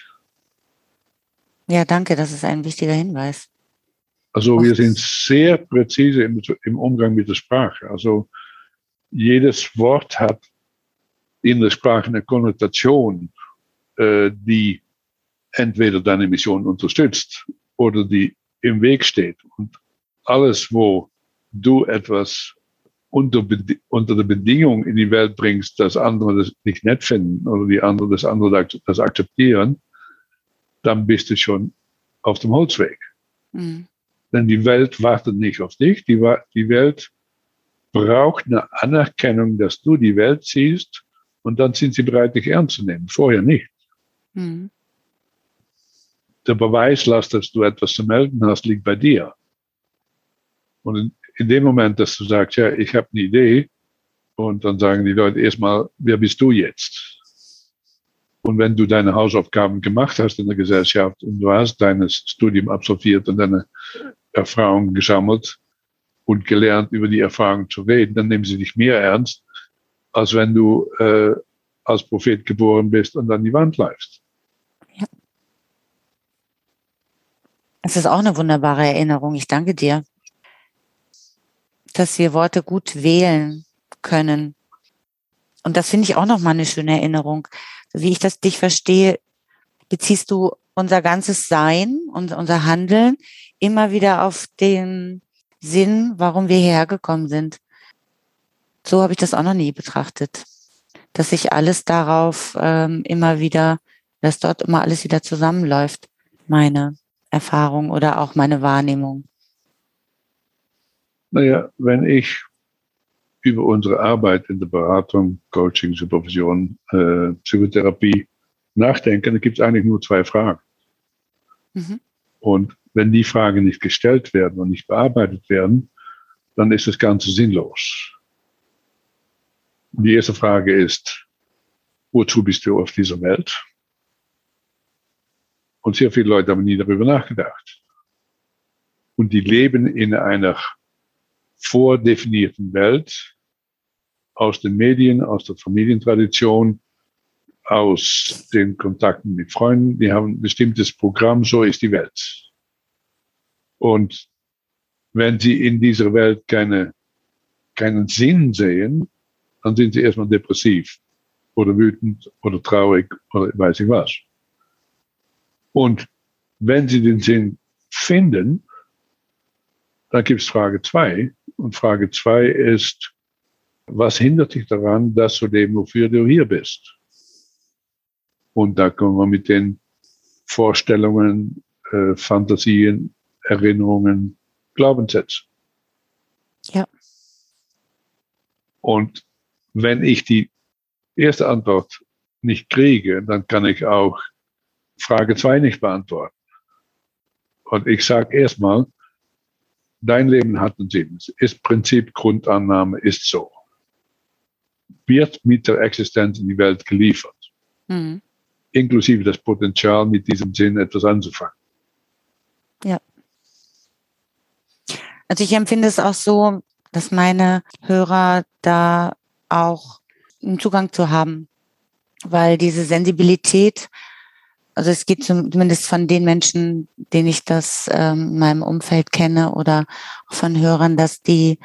Ja, danke, das ist ein wichtiger Hinweis. Also wir sind sehr präzise im, im, Umgang mit der Sprache. Also jedes Wort hat in der Sprache eine Konnotation, äh, die entweder deine Mission unterstützt oder die im Weg steht. Und alles, wo du etwas unter, unter der Bedingung in die Welt bringst, dass andere das nicht nett finden oder die anderen das andere das akzeptieren, dann bist du schon auf dem Holzweg. Mhm. Denn die Welt wartet nicht auf dich. Die, die Welt braucht eine Anerkennung, dass du die Welt siehst und dann sind sie bereit, dich ernst zu nehmen. Vorher nicht. Mhm. der Beweislast, dass du etwas zu melden hast, liegt bei dir. Und in, dem Moment, dass du sagst, ja, ich habe eine Idee, und dann sagen die Leute erstmal, wer bist du jetzt? Und wenn du deine Hausaufgaben gemacht hast in der Gesellschaft und du hast dein Studium absolviert und deine Erfahrungen gesammelt und gelernt, über die Erfahrungen zu reden, dann nehmen sie dich mehr ernst, als wenn du äh, als Prophet geboren bist und an die Wand läufst. Ja. Es ist auch eine wunderbare Erinnerung. Ich danke dir, dass wir Worte gut wählen können. Und das finde ich auch nochmal eine schöne Erinnerung. Wie ich das dich verstehe, beziehst du unser ganzes Sein und unser Handeln immer wieder auf den Sinn, warum wir hierher gekommen sind. So habe ich das auch noch nie betrachtet. Dass sich alles darauf ähm, immer wieder, dass dort immer alles wieder zusammenläuft. Meine Erfahrung oder auch meine Wahrnehmung. Naja, wenn ich über unsere Arbeit in der Beratung, Coaching, Supervision, äh, Psychotherapie nachdenke, dann gibt es eigentlich nur zwei Fragen. Mhm. Und wenn die Fragen nicht gestellt werden und nicht bearbeitet werden, dann ist das Ganze sinnlos. Die erste Frage ist, wozu bist du auf dieser Welt? Und sehr viele Leute haben nie darüber nachgedacht. Und die leben in einer vordefinierten Welt aus den Medien, aus der Familientradition, aus den Kontakten mit Freunden. Die haben ein bestimmtes Programm, so ist die Welt. Und wenn sie in dieser Welt keine, keinen Sinn sehen, dann sind sie erstmal depressiv oder wütend oder traurig oder weiß ich was. Und wenn sie den Sinn finden, dann gibt es Frage zwei. Und Frage zwei ist, was hindert dich daran, das zu leben, wofür du hier bist? Und da kommen wir mit den Vorstellungen, äh, Fantasien, Erinnerungen, Glaubenssätzen. Ja. Und wenn ich die erste Antwort nicht kriege, dann kann ich auch Frage zwei nicht beantworten. Und ich sage erstmal, dein Leben hat einen Sinn. Ist Prinzip, Grundannahme ist so. Wird mit der Existenz in die Welt geliefert. Mhm. Inklusive das Potenzial, mit diesem Sinn etwas anzufangen. Ja. Also ich empfinde es auch so, dass meine Hörer da auch einen Zugang zu haben, weil diese Sensibilität also es geht zumindest von den Menschen, denen ich das ähm, in meinem Umfeld kenne oder von Hörern, dass die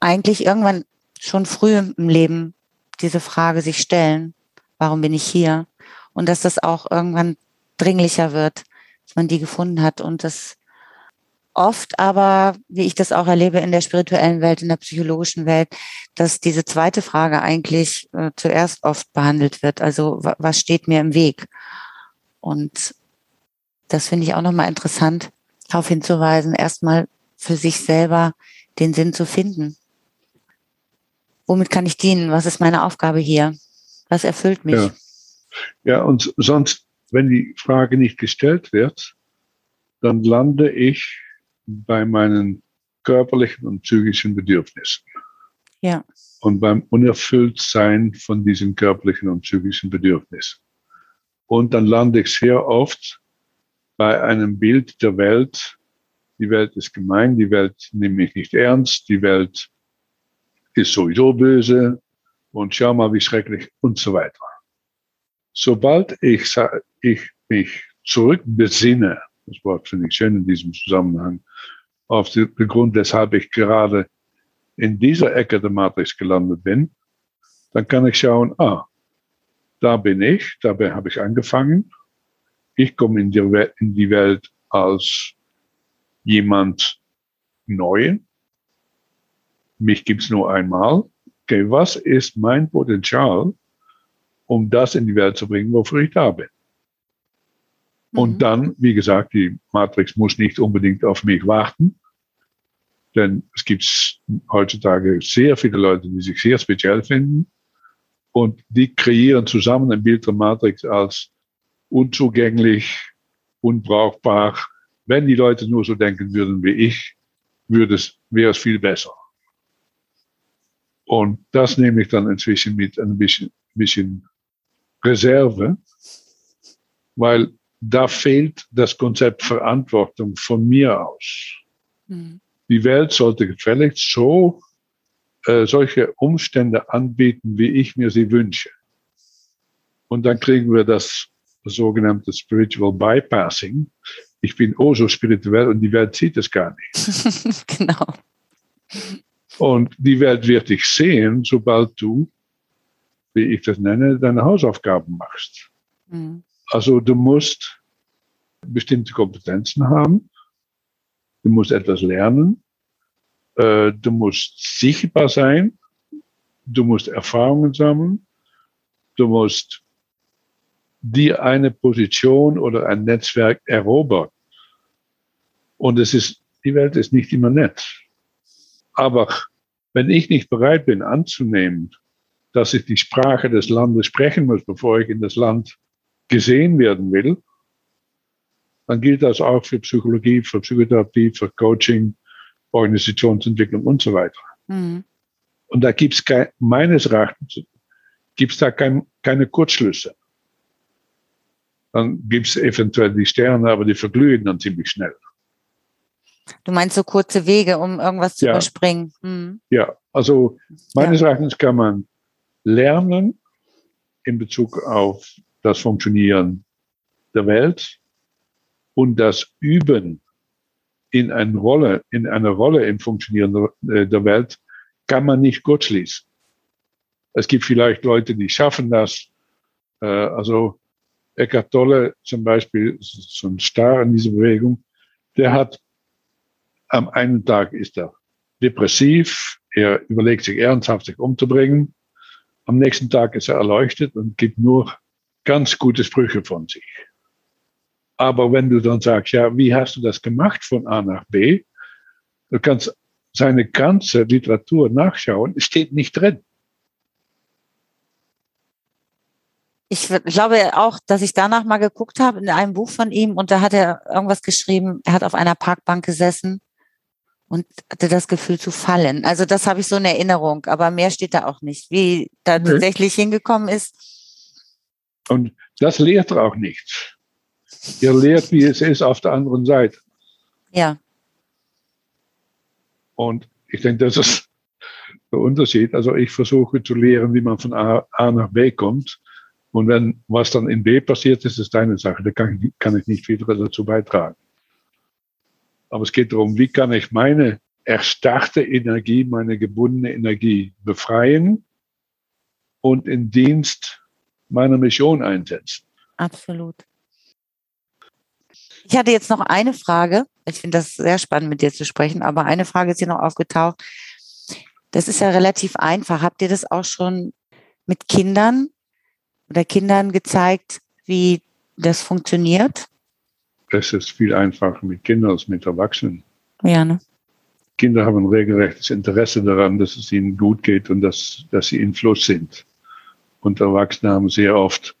eigentlich irgendwann schon früh im Leben diese Frage sich stellen, warum bin ich hier? Und dass das auch irgendwann dringlicher wird, dass man die gefunden hat und das oft aber, wie ich das auch erlebe in der spirituellen Welt, in der psychologischen Welt, dass diese zweite Frage eigentlich äh, zuerst oft behandelt wird. Also was steht mir im Weg? Und das finde ich auch nochmal interessant, darauf hinzuweisen, erstmal für sich selber den Sinn zu finden. Womit kann ich dienen? Was ist meine Aufgabe hier? Was erfüllt mich? Ja, ja und sonst, wenn die Frage nicht gestellt wird, dann lande ich bei meinen körperlichen und psychischen Bedürfnissen. Ja. Und beim Unerfülltsein von diesen körperlichen und psychischen Bedürfnissen. Und dann lande ich sehr oft bei einem Bild der Welt. Die Welt ist gemein, die Welt nimmt mich nicht ernst, die Welt ist sowieso böse und schau mal, wie schrecklich und so weiter. Sobald ich, ich mich zurückbesinne, das Wort finde ich schön in diesem Zusammenhang, auf den Grund, weshalb ich gerade in dieser Ecke der Matrix gelandet bin, dann kann ich schauen, ah, da bin ich, dabei habe ich angefangen. Ich komme in die, in die Welt als jemand neu. Mich gibt es nur einmal. Okay, was ist mein Potenzial, um das in die Welt zu bringen, wofür ich da bin? Mhm. Und dann, wie gesagt, die Matrix muss nicht unbedingt auf mich warten, denn es gibt heutzutage sehr viele Leute, die sich sehr speziell finden und die kreieren zusammen ein Bild der Matrix als unzugänglich, unbrauchbar. Wenn die Leute nur so denken würden wie ich, würde es, wäre es viel besser. Und das nehme ich dann inzwischen mit ein bisschen, bisschen Reserve, weil da fehlt das Konzept Verantwortung von mir aus. Mhm. Die Welt sollte gefälligst so äh, solche Umstände anbieten, wie ich mir sie wünsche. Und dann kriegen wir das sogenannte Spiritual Bypassing. Ich bin oh so spirituell und die Welt sieht es gar nicht. [laughs] genau. Und die Welt wird dich sehen, sobald du, wie ich das nenne, deine Hausaufgaben machst. Mhm. Also du musst bestimmte Kompetenzen haben, du musst etwas lernen, äh, du musst sichtbar sein, du musst Erfahrungen sammeln, du musst dir eine Position oder ein Netzwerk erobern. Und es ist, die Welt ist nicht immer nett. Aber wenn ich nicht bereit bin anzunehmen, dass ich die Sprache des Landes sprechen muss, bevor ich in das Land gesehen werden will, dann gilt das auch für Psychologie, für Psychotherapie, für Coaching, Organisationsentwicklung und so weiter. Mhm. Und da gibt es meines Erachtens gibt's da kein, keine Kurzschlüsse. Dann gibt es eventuell die Sterne, aber die verglühen dann ziemlich schnell. Du meinst so kurze Wege, um irgendwas zu ja. überspringen? Mhm. Ja, also meines ja. Erachtens kann man lernen in Bezug auf das Funktionieren der Welt und das Üben in, eine Rolle, in einer Rolle im Funktionieren der, der Welt kann man nicht gut schließen. Es gibt vielleicht Leute, die schaffen das. Äh, also Eckhart Tolle zum Beispiel, so ein Star in dieser Bewegung, der hat am einen Tag ist er depressiv, er überlegt sich ernsthaft, sich umzubringen. Am nächsten Tag ist er erleuchtet und gibt nur ganz gute Sprüche von sich. Aber wenn du dann sagst, ja, wie hast du das gemacht von A nach B? Du kannst seine ganze Literatur nachschauen, steht nicht drin. Ich glaube auch, dass ich danach mal geguckt habe in einem Buch von ihm und da hat er irgendwas geschrieben, er hat auf einer Parkbank gesessen und hatte das Gefühl zu fallen. Also das habe ich so in Erinnerung, aber mehr steht da auch nicht, wie da nee. tatsächlich hingekommen ist. Und das lehrt er auch nicht. Er lehrt, wie es ist auf der anderen Seite. Ja. Und ich denke, das ist der Unterschied. Also ich versuche zu lehren, wie man von A, A nach B kommt. Und wenn was dann in B passiert, ist es deine Sache. Da kann, kann ich nicht wieder dazu beitragen. Aber es geht darum, wie kann ich meine erstarrte Energie, meine gebundene Energie befreien und in Dienst meiner Mission einsetzen. Absolut. Ich hatte jetzt noch eine Frage. Ich finde das sehr spannend, mit dir zu sprechen, aber eine Frage ist hier noch aufgetaucht. Das ist ja relativ einfach. Habt ihr das auch schon mit Kindern oder Kindern gezeigt, wie das funktioniert? Es ist viel einfacher mit Kindern als mit Erwachsenen. Ja, ne? Kinder haben ein regelrechtes Interesse daran, dass es ihnen gut geht und dass, dass sie in Fluss sind. Und Erwachsene haben sehr oft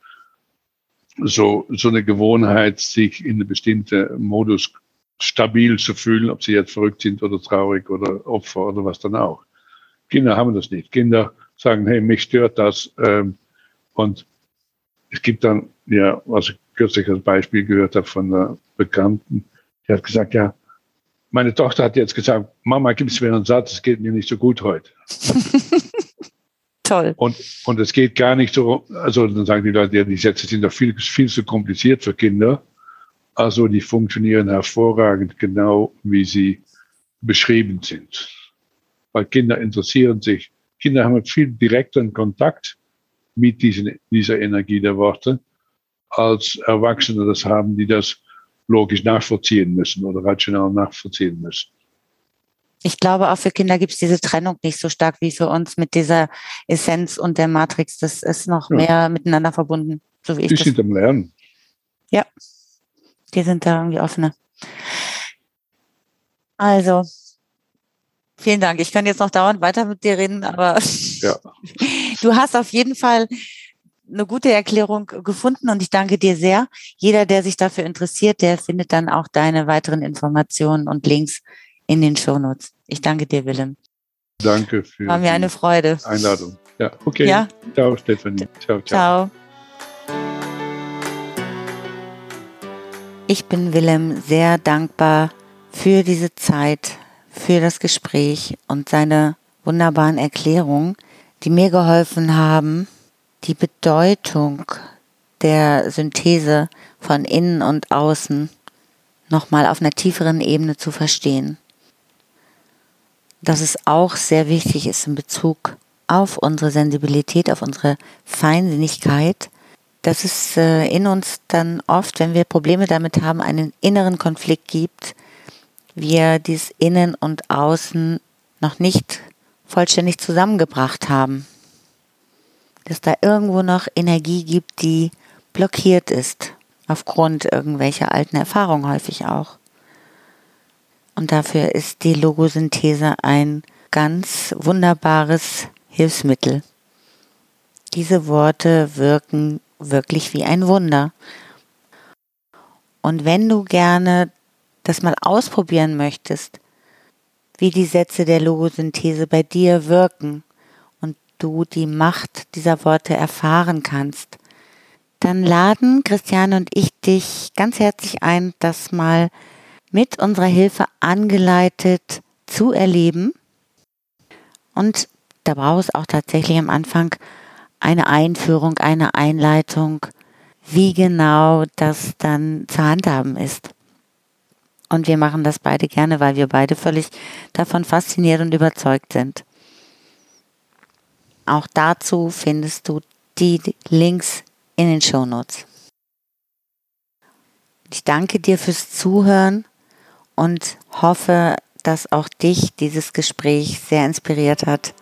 so, so eine Gewohnheit, sich in einem bestimmten Modus stabil zu fühlen, ob sie jetzt verrückt sind oder traurig oder Opfer oder was dann auch. Kinder haben das nicht. Kinder sagen, hey, mich stört das. Ähm, und es gibt dann, ja, was ich kürzlich als Beispiel gehört habe von einer Bekannten, die hat gesagt, ja, meine Tochter hat jetzt gesagt, Mama, gib mir einen Satz, es geht mir nicht so gut heute. [laughs] Toll. Und, und es geht gar nicht so, also dann sagen die Leute, ja, die Sätze sind doch viel, viel zu kompliziert für Kinder. Also die funktionieren hervorragend genau, wie sie beschrieben sind. Weil Kinder interessieren sich. Kinder haben viel direkteren Kontakt mit diesen, dieser Energie der Worte, als Erwachsene das haben, die das logisch nachvollziehen müssen oder rational nachvollziehen müssen ich glaube, auch für Kinder gibt es diese Trennung nicht so stark wie für uns mit dieser Essenz und der Matrix. Das ist noch ja. mehr miteinander verbunden, so wie ich die das. sind am Lernen. Ja, die sind da irgendwie offener. Also, vielen Dank. Ich kann jetzt noch dauernd weiter mit dir reden, aber ja. [laughs] du hast auf jeden Fall eine gute Erklärung gefunden und ich danke dir sehr. Jeder, der sich dafür interessiert, der findet dann auch deine weiteren Informationen und Links in den Shownotes. Ich danke dir, Willem. Danke für War mir eine Freude. Einladung. Ja, okay. Ja? Ciao, Stefanie. Ciao, ciao. Ciao. Ich bin Willem sehr dankbar für diese Zeit, für das Gespräch und seine wunderbaren Erklärungen, die mir geholfen haben, die Bedeutung der Synthese von innen und außen nochmal auf einer tieferen Ebene zu verstehen. Dass es auch sehr wichtig ist in Bezug auf unsere Sensibilität, auf unsere Feinsinnigkeit, dass es äh, in uns dann oft, wenn wir Probleme damit haben, einen inneren Konflikt gibt, wir dieses Innen und Außen noch nicht vollständig zusammengebracht haben. Dass da irgendwo noch Energie gibt, die blockiert ist, aufgrund irgendwelcher alten Erfahrungen häufig auch. Und dafür ist die Logosynthese ein ganz wunderbares Hilfsmittel. Diese Worte wirken wirklich wie ein Wunder. Und wenn du gerne das mal ausprobieren möchtest, wie die Sätze der Logosynthese bei dir wirken und du die Macht dieser Worte erfahren kannst, dann laden Christiane und ich dich ganz herzlich ein, das mal mit unserer Hilfe angeleitet zu erleben. Und da braucht es auch tatsächlich am Anfang eine Einführung, eine Einleitung, wie genau das dann zu handhaben ist. Und wir machen das beide gerne, weil wir beide völlig davon fasziniert und überzeugt sind. Auch dazu findest du die Links in den Show Notes. Ich danke dir fürs Zuhören und hoffe, dass auch dich dieses Gespräch sehr inspiriert hat.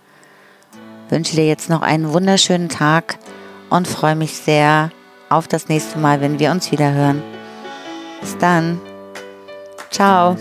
Wünsche dir jetzt noch einen wunderschönen Tag und freue mich sehr auf das nächste Mal, wenn wir uns wieder hören. Bis dann. Ciao.